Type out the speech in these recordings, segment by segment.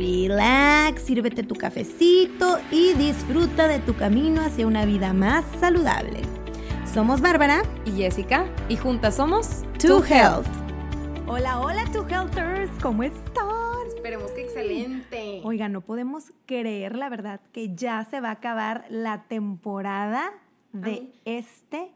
relax, sírvete tu cafecito y disfruta de tu camino hacia una vida más saludable. Somos Bárbara y Jessica y juntas somos To Health. Hola, hola, To Healthers, ¿cómo están? Esperemos que excelente. Oiga, no podemos creer, la verdad, que ya se va a acabar la temporada de este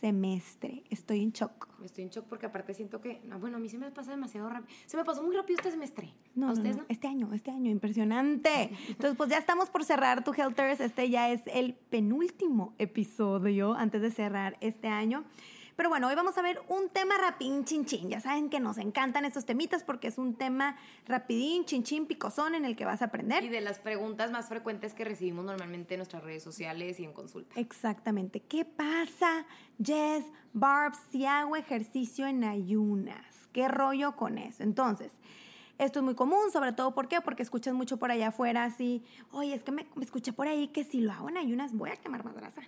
semestre. Estoy en shock. Estoy en shock porque aparte siento que, bueno, a mí se me pasa demasiado rápido. Se me pasó muy rápido este semestre. No, ustedes no, Este año, este año, impresionante. Entonces, pues ya estamos por cerrar tu Helters. Este ya es el penúltimo episodio antes de cerrar este año. Pero bueno, hoy vamos a ver un tema rapidín, chin, chin. Ya saben que nos encantan estos temitas porque es un tema rapidín, chin, chin, picosón en el que vas a aprender. Y de las preguntas más frecuentes que recibimos normalmente en nuestras redes sociales y en consulta. Exactamente. ¿Qué pasa, Jess, Barb, si hago ejercicio en ayunas? ¿Qué rollo con eso? Entonces, esto es muy común, sobre todo ¿por qué? Porque escuchas mucho por allá afuera así, oye, es que me, me escuché por ahí que si lo hago en ayunas voy a quemar más grasa.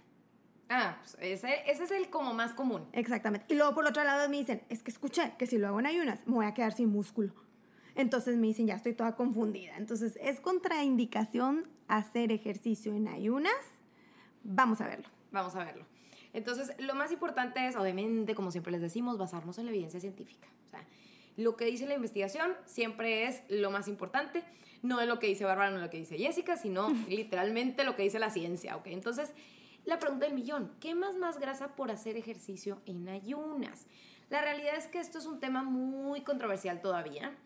Ah, pues ese, ese es el como más común. Exactamente. Y luego por otro lado me dicen, es que escuché que si lo hago en ayunas me voy a quedar sin músculo. Entonces me dicen, ya estoy toda confundida. Entonces, ¿es contraindicación hacer ejercicio en ayunas? Vamos a verlo. Vamos a verlo. Entonces, lo más importante es, obviamente, como siempre les decimos, basarnos en la evidencia científica. O sea, lo que dice la investigación siempre es lo más importante. No es lo que dice Bárbara, no es lo que dice Jessica, sino literalmente lo que dice la ciencia, ¿ok? Entonces, la pregunta del millón, ¿qué más más grasa por hacer ejercicio en ayunas? La realidad es que esto es un tema muy controversial todavía.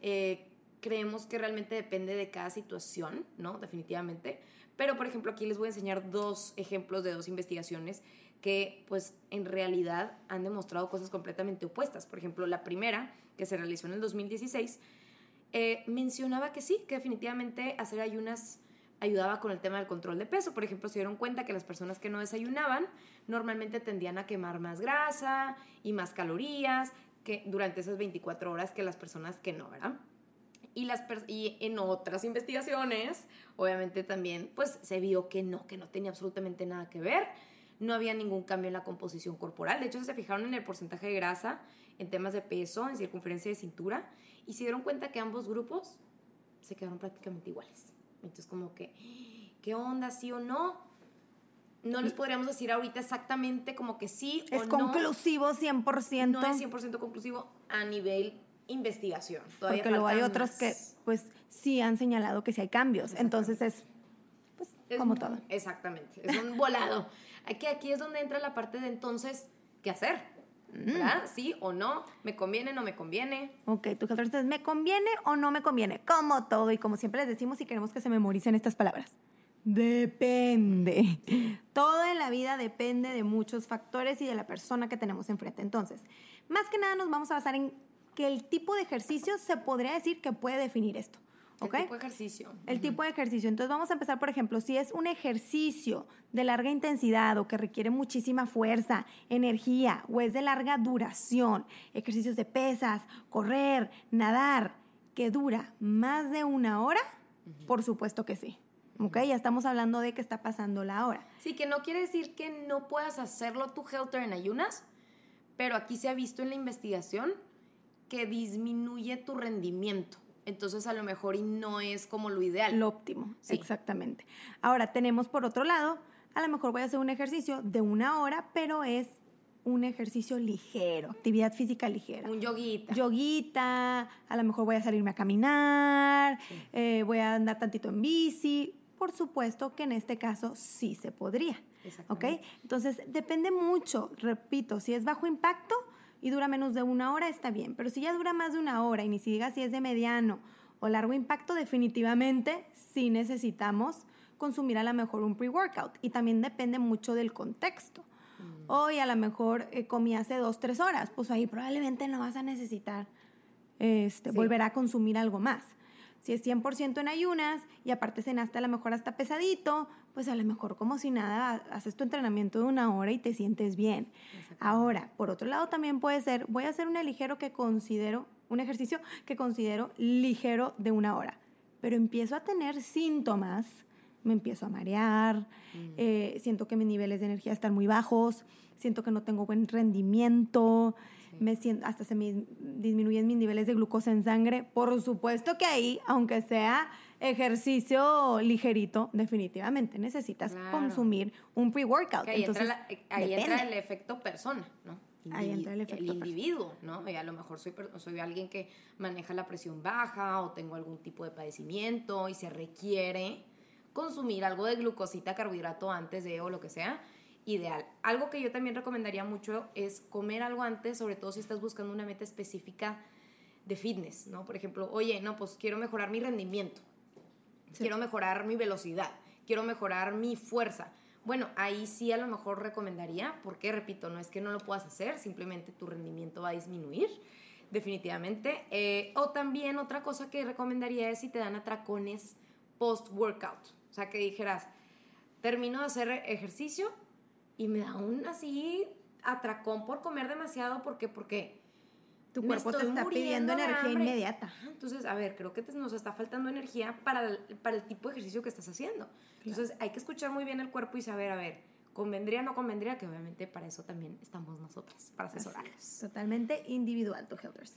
Eh, creemos que realmente depende de cada situación, ¿no? Definitivamente. Pero, por ejemplo, aquí les voy a enseñar dos ejemplos de dos investigaciones que, pues, en realidad han demostrado cosas completamente opuestas. Por ejemplo, la primera, que se realizó en el 2016, eh, mencionaba que sí, que definitivamente hacer ayunas ayudaba con el tema del control de peso. Por ejemplo, se dieron cuenta que las personas que no desayunaban normalmente tendían a quemar más grasa y más calorías que durante esas 24 horas que las personas que no, ¿verdad? Y, las y en otras investigaciones, obviamente también, pues se vio que no, que no tenía absolutamente nada que ver. No había ningún cambio en la composición corporal. De hecho, se fijaron en el porcentaje de grasa, en temas de peso, en circunferencia de cintura, y se dieron cuenta que ambos grupos se quedaron prácticamente iguales. Entonces, como que, ¿qué onda, sí o no? No les podríamos decir ahorita exactamente como que sí o no. Es conclusivo 100%. No es 100% conclusivo a nivel investigación. Todavía Porque luego hay otros que, pues, sí han señalado que sí hay cambios. Entonces es, pues, como todo. Exactamente. Es un volado. aquí, aquí es donde entra la parte de entonces, ¿qué hacer? ¿verdad? ¿Sí o no? ¿Me conviene o no me conviene? Ok, tú entonces, ¿me conviene o no me conviene? Como todo y como siempre les decimos y queremos que se memoricen estas palabras. Depende. Todo en la vida depende de muchos factores y de la persona que tenemos enfrente. Entonces, más que nada nos vamos a basar en que el tipo de ejercicio se podría decir que puede definir esto. El tipo de ejercicio. El tipo de ejercicio. Entonces vamos a empezar, por ejemplo, si es un ejercicio de larga intensidad o que requiere muchísima fuerza, energía o es de larga duración, ejercicios de pesas, correr, nadar, que dura más de una hora, por supuesto que sí. ¿Ok? Ya estamos hablando de que está pasando la hora. Sí, que no quiere decir que no puedas hacerlo tu helter en ayunas, pero aquí se ha visto en la investigación que disminuye tu rendimiento entonces a lo mejor y no es como lo ideal. Lo óptimo, exactamente. Ahora tenemos por otro lado, a lo mejor voy a hacer un ejercicio de una hora, pero es un ejercicio ligero, actividad física ligera. Un yoguita. Yoguita, a lo mejor voy a salirme a caminar, eh, voy a andar tantito en bici. Por supuesto que en este caso sí se podría. ¿Ok? Entonces depende mucho, repito, si es bajo impacto, y dura menos de una hora, está bien. Pero si ya dura más de una hora y ni si diga si es de mediano o largo impacto, definitivamente sí necesitamos consumir a lo mejor un pre-workout. Y también depende mucho del contexto. Mm. Hoy a lo mejor eh, comí hace dos, tres horas, pues ahí probablemente no vas a necesitar este, volver a consumir algo más. Si es 100% en ayunas y aparte cenaste a lo mejor hasta pesadito, pues a lo mejor como si nada, haces tu entrenamiento de una hora y te sientes bien. Ahora, por otro lado también puede ser, voy a hacer un ligero que considero, un ejercicio que considero ligero de una hora, pero empiezo a tener síntomas, me empiezo a marear, mm. eh, siento que mis niveles de energía están muy bajos, siento que no tengo buen rendimiento, me siento, hasta se me disminuyen mis niveles de glucosa en sangre. Por supuesto que ahí, aunque sea ejercicio ligerito, definitivamente necesitas consumir un pre-workout. Ahí, entra, ahí entra el efecto persona, ¿no? ahí entra el efecto. El individuo, ¿no? Y a lo mejor soy, soy alguien que maneja la presión baja o tengo algún tipo de padecimiento y se requiere consumir algo de glucosita, carbohidrato antes de o lo que sea ideal. Algo que yo también recomendaría mucho es comer algo antes, sobre todo si estás buscando una meta específica de fitness, ¿no? Por ejemplo, oye, no, pues quiero mejorar mi rendimiento, quiero mejorar mi velocidad, quiero mejorar mi fuerza. Bueno, ahí sí a lo mejor recomendaría, porque repito, no es que no lo puedas hacer, simplemente tu rendimiento va a disminuir, definitivamente. Eh, o también otra cosa que recomendaría es si te dan atracones post-workout. O sea, que dijeras, termino de hacer ejercicio, y me da un así atracón por comer demasiado porque porque tu cuerpo te está pidiendo energía inmediata. Entonces, a ver, creo que nos está faltando energía para el, para el tipo de ejercicio que estás haciendo. Entonces, hay que escuchar muy bien el cuerpo y saber, a ver, convendría o no convendría, que obviamente para eso también estamos nosotras, para asesorarlos. Totalmente individual, tu Healthers.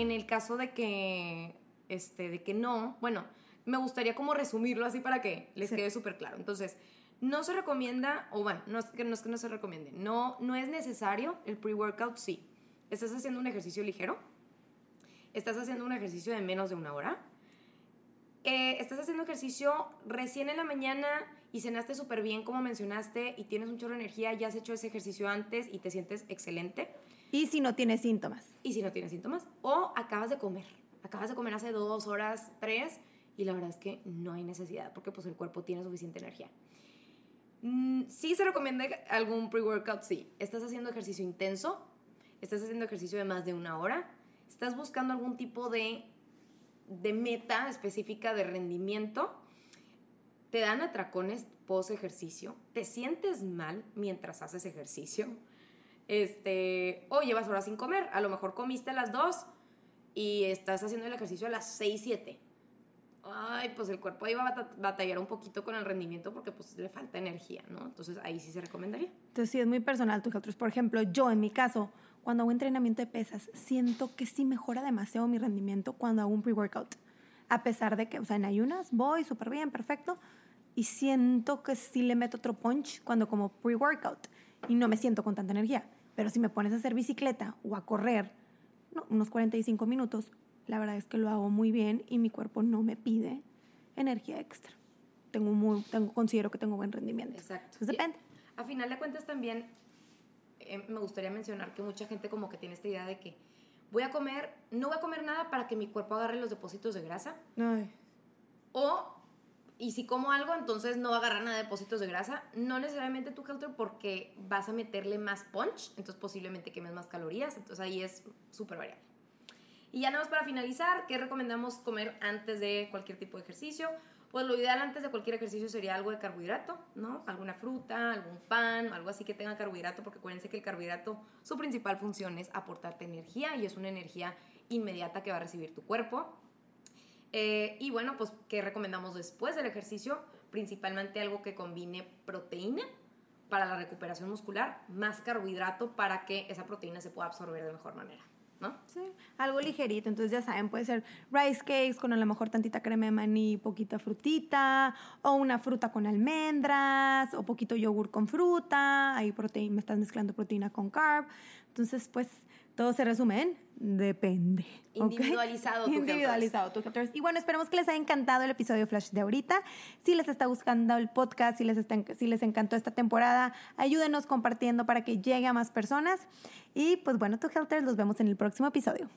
En el caso de que, este, de que no, bueno, me gustaría como resumirlo así para que les quede súper claro. Entonces, no se recomienda, o bueno, no es, que, no es que no se recomiende, no, no es necesario el pre-workout, sí. Estás haciendo un ejercicio ligero, estás haciendo un ejercicio de menos de una hora, eh, estás haciendo ejercicio recién en la mañana y cenaste súper bien como mencionaste y tienes un chorro de energía, ya has hecho ese ejercicio antes y te sientes excelente y si no tienes síntomas. Y si no tienes síntomas. O acabas de comer. Acabas de comer hace dos horas, tres, y la verdad es que no hay necesidad porque pues el cuerpo tiene suficiente energía. Mm, sí se recomienda algún pre-workout, sí. Estás haciendo ejercicio intenso, estás haciendo ejercicio de más de una hora, estás buscando algún tipo de, de meta específica de rendimiento, te dan atracones post ejercicio, te sientes mal mientras haces ejercicio este, o llevas horas sin comer, a lo mejor comiste a las 2 y estás haciendo el ejercicio a las 6, 7. Ay, pues el cuerpo ahí va a batallar un poquito con el rendimiento porque pues le falta energía, ¿no? Entonces ahí sí se recomendaría. Entonces sí es muy personal tus otros. Por ejemplo, yo en mi caso, cuando hago entrenamiento de pesas, siento que sí mejora demasiado mi rendimiento cuando hago un pre-workout. A pesar de que, o sea, en ayunas voy súper bien, perfecto, y siento que sí le meto otro punch cuando como pre-workout y no me siento con tanta energía. Pero si me pones a hacer bicicleta o a correr unos 45 minutos, la verdad es que lo hago muy bien y mi cuerpo no me pide energía extra. Tengo muy, tengo, considero que tengo buen rendimiento. Exacto. Entonces depende. A final de cuentas también eh, me gustaría mencionar que mucha gente como que tiene esta idea de que voy a comer, no voy a comer nada para que mi cuerpo agarre los depósitos de grasa. Ay. O y si como algo, entonces no va a agarrar nada de depósitos de grasa. No necesariamente tu Helter porque vas a meterle más punch, entonces posiblemente quemes más calorías. Entonces ahí es súper variable. Y ya nada más para finalizar, ¿qué recomendamos comer antes de cualquier tipo de ejercicio? Pues lo ideal antes de cualquier ejercicio sería algo de carbohidrato, ¿no? Alguna fruta, algún pan, algo así que tenga carbohidrato, porque acuérdense que el carbohidrato, su principal función es aportarte energía y es una energía inmediata que va a recibir tu cuerpo. Eh, y bueno, pues, ¿qué recomendamos después del ejercicio? Principalmente algo que combine proteína para la recuperación muscular, más carbohidrato para que esa proteína se pueda absorber de mejor manera. ¿No? Sí, algo ligerito, entonces ya saben, puede ser rice cakes con a lo mejor tantita crema de maní, poquita frutita, o una fruta con almendras, o poquito yogur con fruta, ahí proteína, me estás mezclando proteína con carb, entonces pues todo se resume en Depende. Individualizado tu Individualizado tu. Y bueno, esperemos que les haya encantado el episodio Flash de ahorita. Si les está gustando el podcast, si les, si les encantó esta temporada, ayúdenos compartiendo para que llegue a más personas. Y pues bueno, tu Helters, los vemos en el próximo episodio.